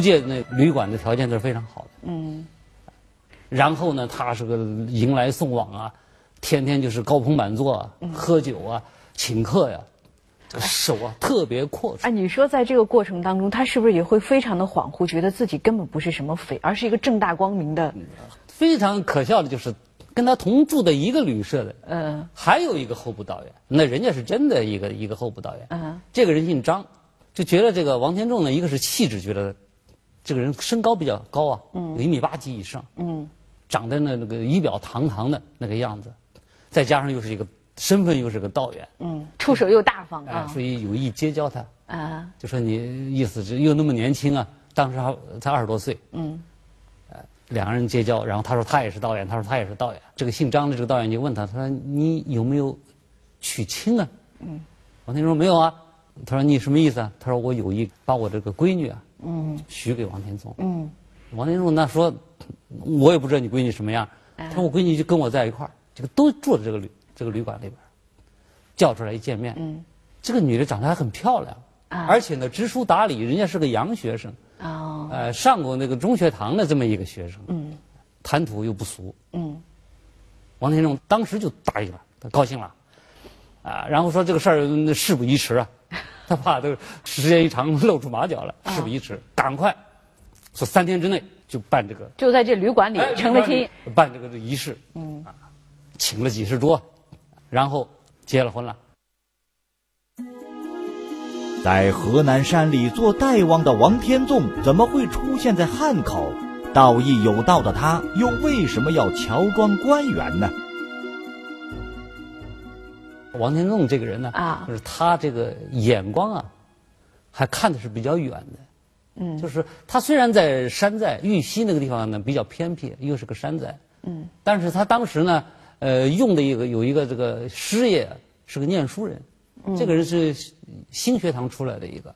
租界那旅馆的条件都是非常好的。嗯。然后呢，他是个迎来送往啊，天天就是高朋满座、啊，喝酒啊、请客呀，这个手啊特别阔绰。哎，你说在这个过程当中，他是不是也会非常的恍惚，觉得自己根本不是什么匪，而是一个正大光明的？非常可笑的就是，跟他同住的一个旅社的，嗯还有一个候补导演，那人家是真的一个一个候补导演。嗯这个人姓张，就觉得这个王天仲呢，一个是气质，觉得这个人身高比较高啊，有一米八几以上，嗯。长得那那个仪表堂堂的那个样子，再加上又是一个身份又是个道员，嗯，出手又大方哎，啊所以有意结交他，啊。就说你意思是又那么年轻啊，当时还才二十多岁，嗯。两个人结交，然后他说他也是道员，他说他也是道员。这个姓张的这个道员就问他，他说你有没有娶亲啊？嗯，王天仲说没有啊。他说你什么意思啊？他说我有意把我这个闺女啊，嗯。许给王天纵。嗯。王天仲那说，我也不知道你闺女什么样。他说我闺女就跟我在一块儿，这个都住在这个旅这个旅馆里边儿，叫出来一见面，嗯。这个女的长得还很漂亮，啊。而且呢知书达理，人家是个洋学生，哦。呃，上过那个中学堂的这么一个学生，嗯。谈吐又不俗。嗯。王天仲当时就答应了，他高兴了，啊，然后说这个事儿嗯事不宜迟啊，他怕这个时间一长露出马脚了，事不宜迟，赶快说三天之内就办这个就在这旅馆里哎成了亲。，办这个仪式，嗯，请了几十桌，然后结了婚了。在河南山里做大王的王天纵，怎么会出现在汉口？道义有道的他，又为什么要乔装官员呢？王天纵这个人呢，啊。就是他这个眼光啊，还看的是比较远的。嗯，就是他虽然在山寨玉溪那个地方呢比较偏僻，又是个山寨，嗯，但是他当时呢，呃，用的一个有一个这个师爷是个念书人，这个人是新学堂出来的一个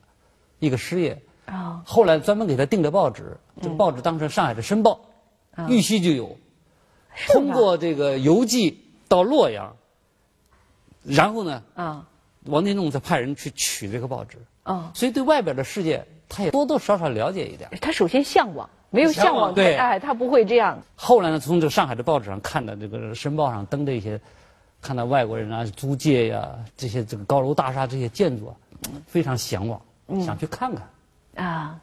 一个师爷，哦。后来专门给他订的报纸，这个报纸当成上海的《申报》，玉溪就有，通过这个邮寄到洛阳，然后呢，啊王天纵再派人去取这个报纸，啊，所以对外边的世界他也多多少少了解一点。他首先向往，没有向向往，对哎，他不会这样。后来呢，从这个上海的报纸上看到这个《申报》上登的一些，看到外国人啊租界呀、这些这个高楼大厦这些建筑啊，非常向往，想去看看。啊，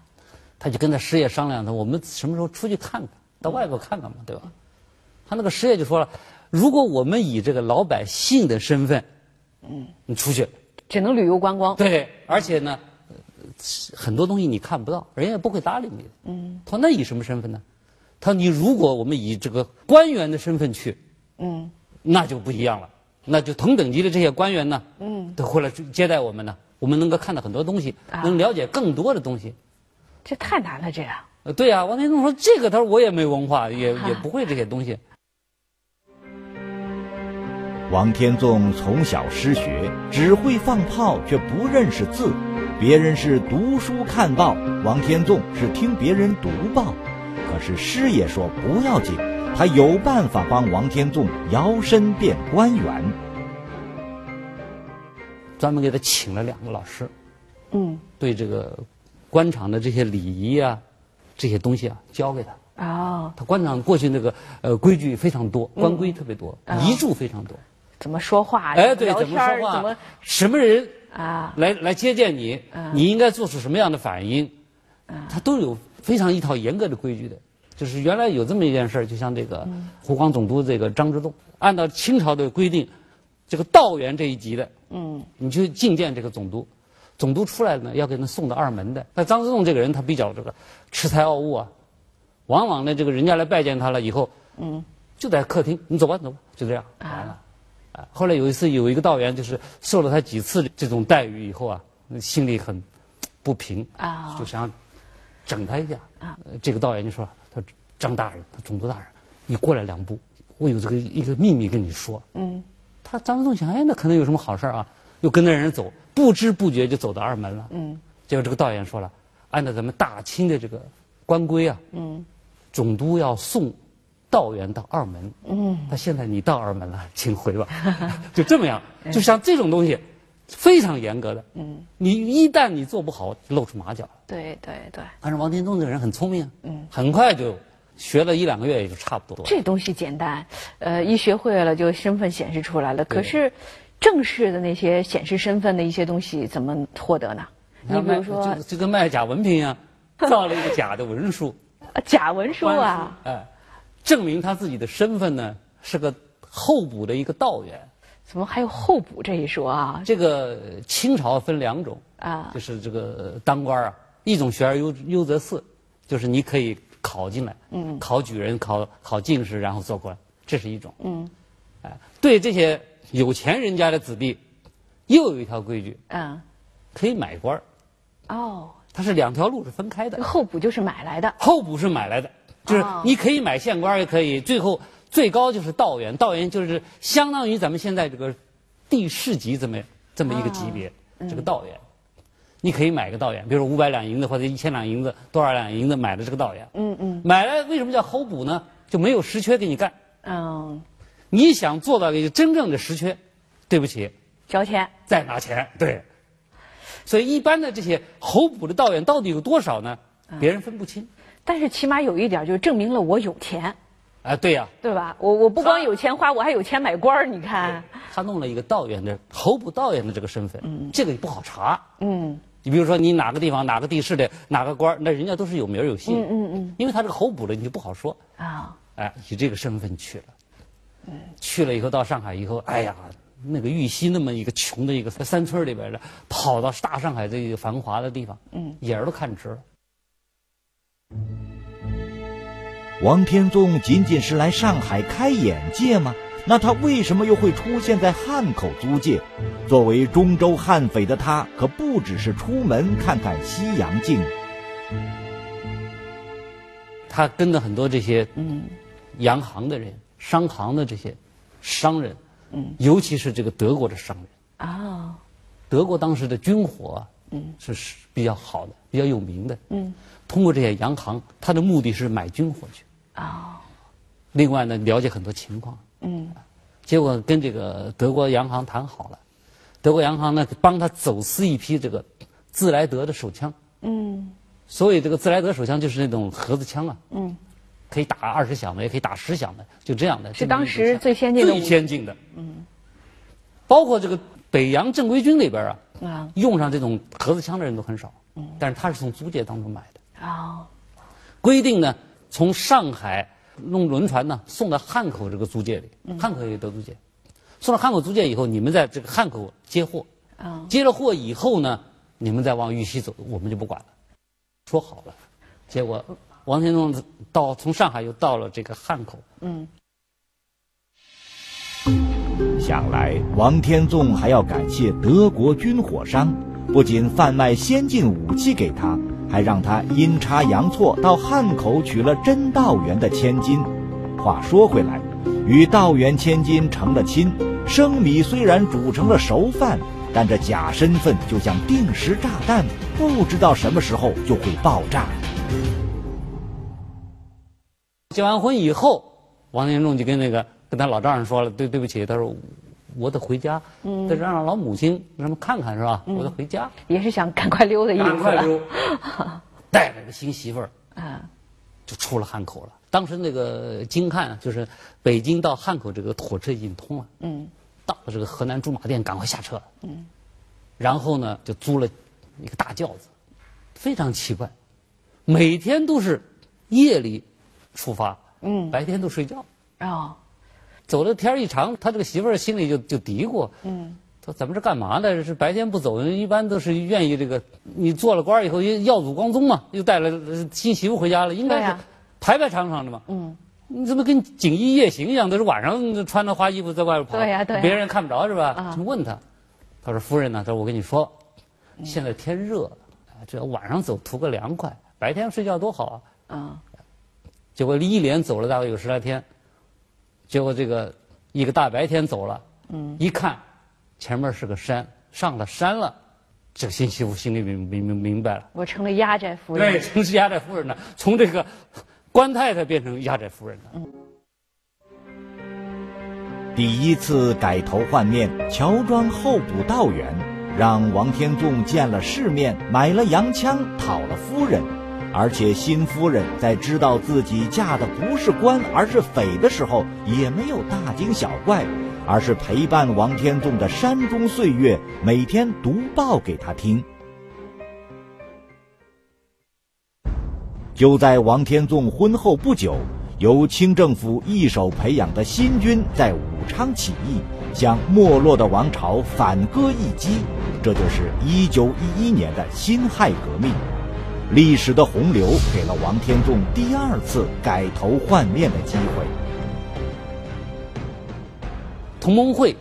他就跟他师爷商量，他我们什么时候出去看看，到外国看看嘛，对吧？他那个师爷就说了，如果我们以这个老百姓的身份，嗯，你出去，只能旅游观光。对，而且呢，呃很多东西你看不到，人家也不会搭理你。嗯，他说那以什么身份呢？他说你如果我们以这个官员的身份去，嗯那就不一样了，那就同等级的这些官员呢，嗯，都会来接待我们呢，我们能够看到很多东西，啊能了解更多的东西。这太难了，这样。呃，对呀、王天纵说这个，他说我也没文化，也也不会这些东西。王天纵从小失学，只会放炮，却不认识字。别人是读书看报，王天纵是听别人读报。可是师爷说不要紧，他有办法帮王天纵摇身变官员。专门给他请了两个老师，嗯对这个官场的这些礼仪啊，这些东西啊，教给他。哦，他官场过去那个呃规矩非常多，官规特别多，遗嘱非常多。怎么说话？哎，对，怎么说话？怎么什么人啊？来来接见你，你应该做出什么样的反应？他都有非常一套严格的规矩的。就是原来有这么一件事儿，就像这个湖广总督这个张之洞，按照清朝的规定，这个道员这一级的，嗯你去觐见这个总督，总督出来呢要给他送到二门的。那张之洞这个人他比较这个恃才傲物啊，往往呢这个人家来拜见他了以后，嗯就在客厅，你走吧走吧，就这样完了。啊，后来有一次有一个道员就是受了他几次这种待遇以后啊，心里很不平，啊就想整他一下。啊，这个道员就说：“他说张大人，他总督大人，你过来两步，我有这个一个秘密跟你说。”嗯他张之洞想，哎，那可能有什么好事儿啊？又跟着人走，不知不觉就走到二门了。嗯结果这个道员说了，按照咱们大清的这个官规啊，嗯总督要送道员到二门。嗯他现在你到二门了，请回吧。就这么样，就像这种东西，非常严格的。嗯，你一旦你做不好，露出马脚了。对对对，但是王天宗这个人很聪明，嗯，很快就学了一两个月也就差不多。这东西简单，呃，一学会了就身份显示出来了。可是正式的那些显示身份的一些东西怎么获得呢？你比如说，就就跟卖假文凭一样，造了一个假的文书，呃 假文书啊，哎，证明他自己的身份呢是个候补的一个道员。怎么还有候补这一说啊？这个清朝分两种啊。就是这个当官啊，一种学而优优则仕，就是你可以考进来，嗯，考举人、考考进士，然后做官，这是一种，嗯，哎，对这些有钱人家的子弟，又有一条规矩，嗯，可以买官儿。哦，它是两条路是分开的，候补就是买来的。候补是买来的，就是哦你可以买县官也可以，最后最高就是道员，道员就是相当于咱们现在这个地市级这么这么一个级别，这个道员，你可以买个道员，比如五百两银子或者一千两银子，多少两银子买的这个道员，嗯嗯买了为什么叫候补呢？就没有实缺给你干，嗯，你想做到一个真正的实缺，对不起，交钱。再拿钱，对。所以一般的这些候补的道员到底有多少呢？别人分不清。但是起码有一点，就是证明了我有钱，哎，对呀、对吧？我我不光有钱花，我还有钱买官儿。你看，他弄了一个道员的候补道员的这个身份，这个也不好查。嗯你比如说，你哪个地方哪个地市的哪个官儿，那人家都是有名儿有姓。嗯嗯嗯因为他这个候补的，你就不好说。啊，哎，以这个身份去了，去了以后到上海以后，哎呀，那个玉溪那么一个穷的一个山村里边的，跑到大上海这个繁华的地方，嗯，眼儿都看直了。王天纵仅仅是来上海开眼界吗？那他为什么又会出现在汉口租界？作为中州悍匪的他，可不只是出门看看西洋镜。他跟着很多这些嗯洋行的人、商行的这些商人，嗯，尤其是这个德国的商人。啊，德国当时的军火，嗯，是是比较好的，比较有名的。嗯，通过这些洋行，他的目的是买军火去。啊，另外呢，了解很多情况。嗯，结果跟这个德国洋行谈好了，德国洋行呢帮他走私一批这个自来德的手枪。嗯所以这个自来德手枪就是那种盒子枪啊，嗯，可以打二十响的，也可以打十响的，就这样的。是当时最先进的最先进的。嗯，包括这个北洋正规军里边啊，啊用上这种盒子枪的人都很少。嗯，但是他是从租界当中买的。啊规定呢，从上海弄轮船呢送到汉口这个租界里，汉口也有德租界，送到汉口租界以后，你们在这个汉口接货，啊，接了货以后呢，你们再往玉溪走，我们就不管了，说好了，结果王天纵到从上海又到了这个汉口，嗯。想来，王天纵还要感谢德国军火商，不仅贩卖先进武器给他，还让他阴差阳错到汉口娶了真道元的千金。话说回来，与道元千金成了亲，生米虽然煮成了熟饭，但这假身份就像定时炸弹，不知道什么时候就会爆炸。结完婚以后，王天纵就跟那个跟他老丈人说了，对对不起，他说我得回家，嗯，得让老母亲让他们看看是吧？我得回家，也是想赶快溜的意思。赶快溜，带着个新媳妇儿啊。就出了汉口了。当时那个京汉就是北京到汉口这个火车已经通了，嗯。到了这个河南驻马店，赶快下车，嗯，然后呢就租了一个大轿子，非常奇怪，每天都是夜里出发，嗯。白天都睡觉。哦走的天儿一长，他这个媳妇儿心里就就嘀咕，嗯说咱们这干嘛呢？是白天不走，一般都是愿意这个，你做了官儿以后耀祖光宗嘛，又带了呃新媳妇回家了，应该是排排场场的嘛。嗯你怎么跟锦衣夜行一样，都是晚上穿着花衣服在外边跑，对呀对呀别人看不着是吧？啊就问他，他说夫人呢？他说我跟你说，现在天热，哎只要晚上走图个凉快，白天睡觉多好啊。啊结果一连走了大概有十来天，结果这个一个大白天走了，嗯，一看前面是个山，上了山了，这个新媳妇心里明明明明白了，我成了压寨夫对，人。从是压寨夫人了，从这个官太太变成压寨夫人了。嗯第一次改头换面，乔装候补道员，让王天纵见了世面，买了洋枪，讨了夫人，而且新夫人在知道自己嫁的不是官而是匪的时候，也没有大惊小怪，而是陪伴王天纵的山中岁月，每天读报给他听。就在王天纵婚后不久，由清政府一手培养的新军在武昌起义，向没落的王朝反戈一击，这就是一九一一年的辛亥革命。历史的洪流给了王天纵第二次改头换面的机会。同盟会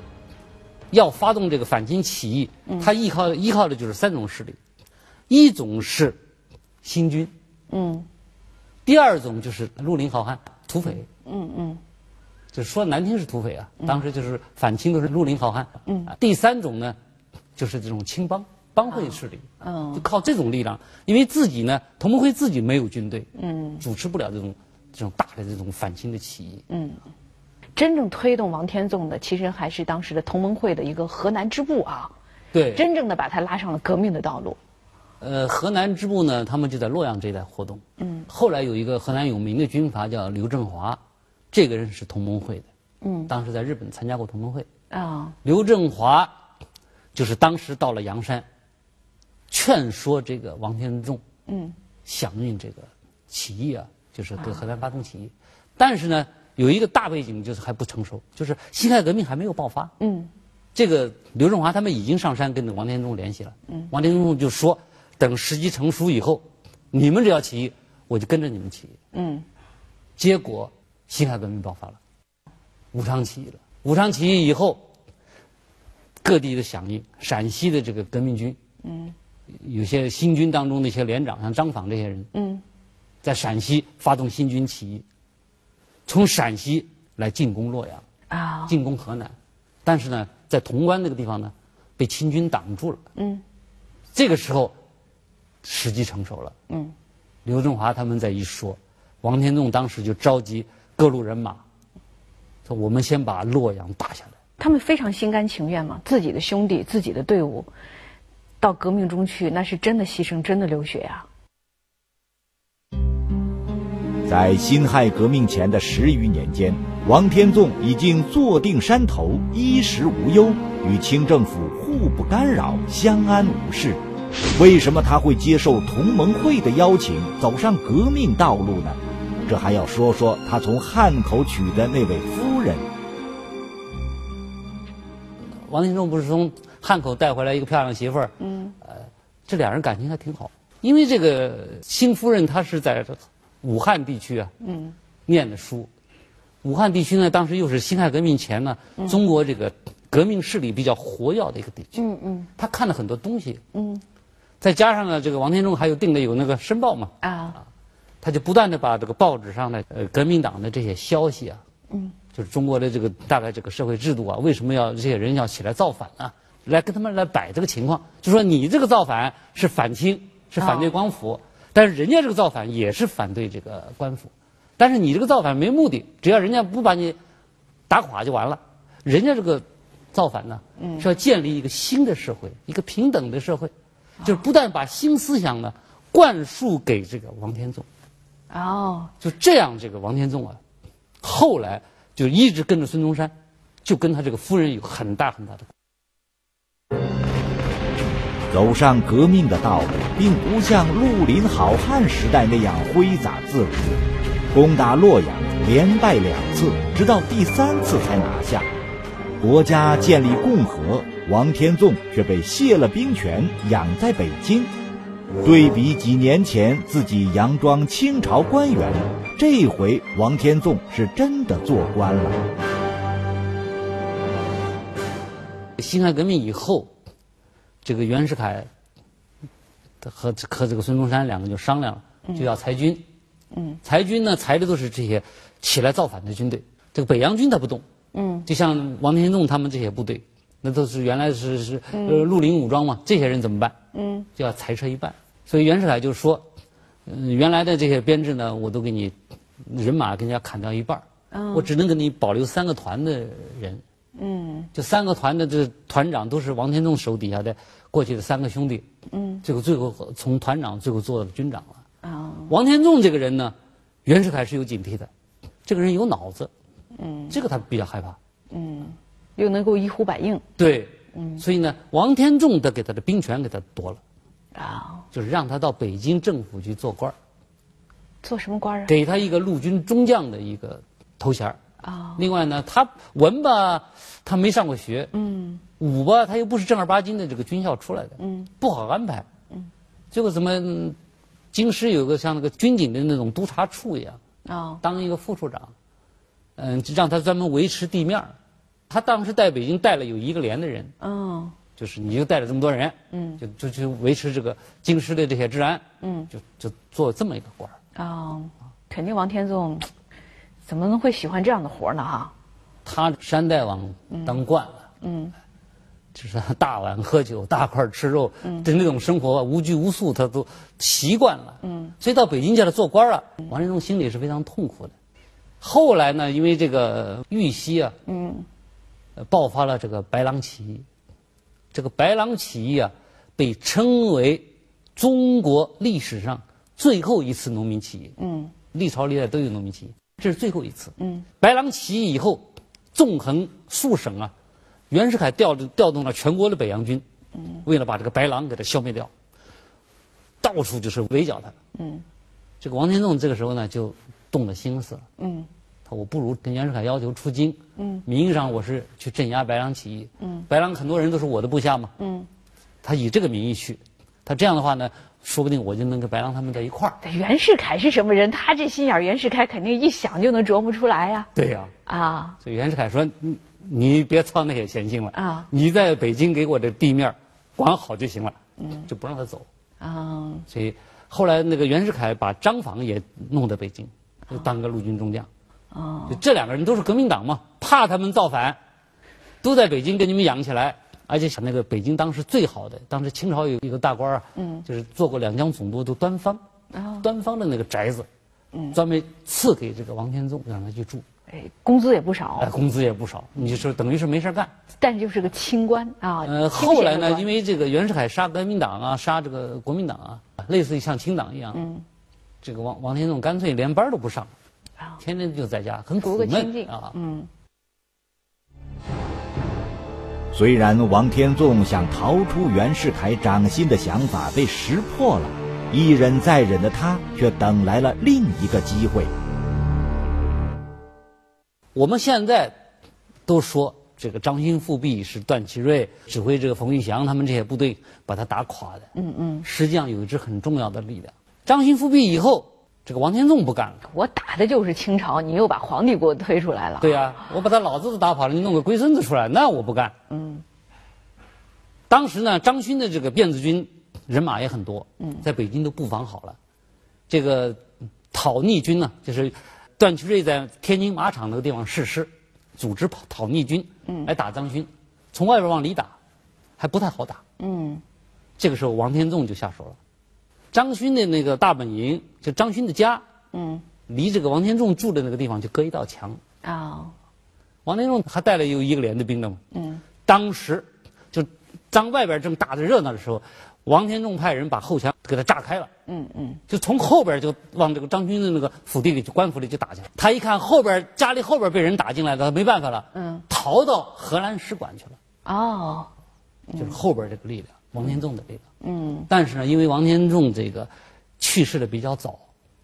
要发动这个反清起义，他依靠依靠的就是三种势力，一种是新军。嗯，第二种就是绿林好汉、土匪。嗯嗯，就说难听是土匪啊，当时就是反清都是绿林好汉。嗯，第三种呢，就是这种青帮帮会势力。嗯，就靠这种力量，因为自己呢，同盟会自己没有军队，嗯，主持不了这种这种大的这种反清的起义。嗯，真正推动王天纵的，其实还是当时的同盟会的一个河南支部啊。对，真正的把他拉上了革命的道路。呃，河南支部呢，他们就在洛阳这一带活动。嗯。后来有一个河南有名的军阀叫刘振华，这个人是同盟会的。嗯。当时在日本参加过同盟会。啊。刘振华，就是当时到了阳山，劝说这个王天纵。嗯。响应这个起义啊，就是对河南发动起义。但是呢，有一个大背景就是还不成熟，就是辛亥革命还没有爆发。嗯。这个刘振华他们已经上山跟王天纵联系了。嗯。王天纵就说。等时机成熟以后，你们只要起义，我就跟着你们起义。嗯，结果辛亥革命爆发了，武昌起义了。武昌起义以后，各地的响应，陕西的这个革命军，嗯，有些新军当中的一些连长，像张坊这些人，嗯，在陕西发动新军起义，从陕西来进攻洛阳，啊，进攻河南，但是呢，在潼关那个地方呢，被清军挡住了。嗯，这个时候。时机成熟了。嗯，刘振华他们在一说，王天纵当时就召集各路人马，说：“我们先把洛阳打下来。”他们非常心甘情愿嘛，自己的兄弟、自己的队伍，到革命中去，那是真的牺牲，真的流血啊。在辛亥革命前的十余年间，王天纵已经坐定山头，衣食无忧，与清政府互不干扰，相安无事。为什么他会接受同盟会的邀请，走上革命道路呢？这还要说说他从汉口娶的那位夫人。王天纵不是从汉口带回来一个漂亮媳妇儿？嗯，呃，这俩人感情还挺好。因为这个新夫人她是在武汉地区啊，嗯，念的书。武汉地区呢，当时又是辛亥革命前呢，中国这个革命势力比较活跃的一个地区。嗯嗯，他看了很多东西。嗯。再加上呢，这个王天中还有定的有那个《申报》嘛，啊，他就不断的把这个报纸上的呃革命党的这些消息啊，嗯，就是中国的这个大概这个社会制度啊，为什么要这些人要起来造反呢？来跟他们来摆这个情况，就说你这个造反是反清，是反对官府，但是人家这个造反也是反对这个官府，但是你这个造反没目的，只要人家不把你打垮就完了，人家这个造反呢，是要建立一个新的社会，一个平等的社会。就是不但把新思想呢灌输给这个王天纵，哦，就这样，这个王天纵啊，后来就一直跟着孙中山，就跟他这个夫人有很大很大的。走上革命的道路，并不像绿林好汉时代那样挥洒自如，攻打洛阳连败两次，直到第三次才拿下。国家建立共和，王天纵却被卸了兵权，养在北京。对比几年前自己佯装清朝官员，这回王天纵是真的做官了。辛亥革命以后，这个袁世凯和和这个孙中山两个就商量了，就要裁军。嗯，裁军呢，裁的都是这些起来造反的军队。这个北洋军他不动。嗯，就像王天纵他们这些部队，那都是原来是是呃绿林武装嘛，这些人怎么办？嗯，就要裁撤一半。所以袁世凯就说，嗯，原来的这些编制呢，我都给你人马给人家砍掉一半，我只能给你保留三个团的人，嗯，就三个团的这团长都是王天纵手底下的过去的三个兄弟。嗯，最后最后从团长最后做到军长了。啊，王天纵这个人呢，袁世凯是有警惕的，这个人有脑子。嗯，这个他比较害怕。嗯，又能够一呼百应。对。嗯。所以呢，王天纵的给他的兵权给他夺了。啊。就是让他到北京政府去做官儿。做什么官啊？给他一个陆军中将的一个头衔儿啊。另外呢，他文吧，他没上过学。嗯。武吧，他又不是正儿八经的这个军校出来的。嗯。不好安排。嗯。结果怎么，京师有个像那个军警的那种督察处一样。啊。当一个副处长，嗯，让他专门维持地面他当时在北京带了有一个连的人。嗯。就是你就带了这么多人。嗯。就就就维持这个京师的这些治安。嗯。就就做这么一个官儿。啊，肯定王天纵怎么能会喜欢这样的活呢？哈，他山大王当惯了，嗯，就是大碗喝酒、大块吃肉的那种生活，无拘无束，他都习惯了。嗯，所以到北京叫他做官了，王振中心里是非常痛苦的。后来呢，因为这个玉溪啊，嗯，爆发了这个白狼起义，这个白狼起义啊，被称为中国历史上。最后一次农民起义，嗯，历朝历代都有农民起义，这是最后一次。嗯，白狼起义以后，纵横数省啊，袁世凯调调动了全国的北洋军，嗯，为了把这个白狼给它消灭掉，到处就是围剿他。嗯，这个王天纵这个时候呢就动了心思了。嗯，他我不如跟袁世凯要求出京。嗯，名义上我是去镇压白狼起义。嗯，白狼很多人都是我的部下嘛。嗯，他以这个名义去，他这样的话呢。说不定我就能跟白狼他们在一块儿。袁世凯是什么人？他这心眼，袁世凯肯定一想就能琢磨出来呀。对呀。啊。所以袁世凯说：“你你别操那些闲心了啊！你在北京给我的地面管好就行了。”嗯。就不让他走。啊。所以后来那个袁世凯把张访也弄到北京，就当个陆军中将。哦。这两个人都是革命党嘛，怕他们造反，都在北京给你们养起来。而且想那个北京当时最好的，当时清朝有一个大官啊，嗯，就是做过两江总督，都端方，啊，端方的那个宅子，嗯，专门赐给这个王天纵，让他去住，哎，工资也不少，哎，工资也不少，你说等于是没事干，但就是个清官啊，呃，后来呢，因为这个袁世凯杀革命党啊，杀这个国民党啊，类似于像清党一样，嗯，这个王王天纵干脆连班都不上，啊，天天就在家很苦闷啊，嗯。虽然王天纵想逃出袁世凯掌心的想法被识破了，一忍再忍的他却等来了另一个机会。我们现在都说这个张勋复辟是段祺瑞指挥这个冯玉祥他们这些部队把他打垮的。嗯嗯。实际上有一支很重要的力量。张勋复辟以后，这个王天纵不干了。我打的就是清朝，你又把皇帝给我推出来了。对呀，我把他老子都打跑了，你弄个龟孙子出来，那我不干。嗯。当时呢，张勋的这个辫子军人马也很多，在北京都布防好了。这个讨逆军呢，就是段祺瑞在天津马场那个地方誓师，组织讨讨逆军来打张勋，从外边往里打，还不太好打。嗯，这个时候王天纵就下手了。张勋的那个大本营，就张勋的家，嗯，离这个王天纵住的那个地方就隔一道墙。啊，王天纵还带了有一个连的兵的嘛。嗯，当时。就张外边正打的热闹的时候，王天纵派人把后墙给他炸开了。嗯嗯，就从后边就往这个张勋的那个府邸里、官府里就打去了。他一看后边家里后边被人打进来了，他没办法了。嗯，逃到荷兰使馆去了。哦，就是后边这个力量，王天纵的力量。嗯，但是呢，因为王天纵这个去世的比较早，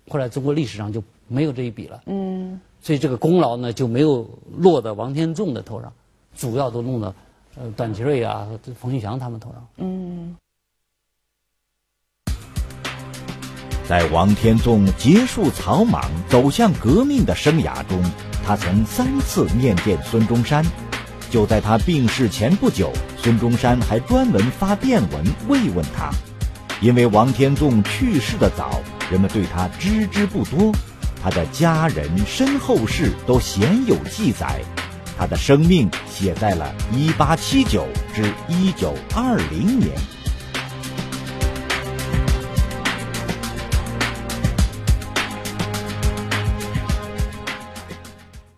后来中国历史上就没有这一笔了。嗯，所以这个功劳呢就没有落到王天纵的头上，主要都弄到。呃，段祺瑞啊，冯玉祥他们头上。嗯，在王天纵结束草莽、走向革命的生涯中，他曾三次面见孙中山。就在他病逝前不久，孙中山还专门发电文慰问他。因为王天纵去世的早，人们对他知之不多，他的家人、身后事都鲜有记载。他的生命写在了1879至1920年。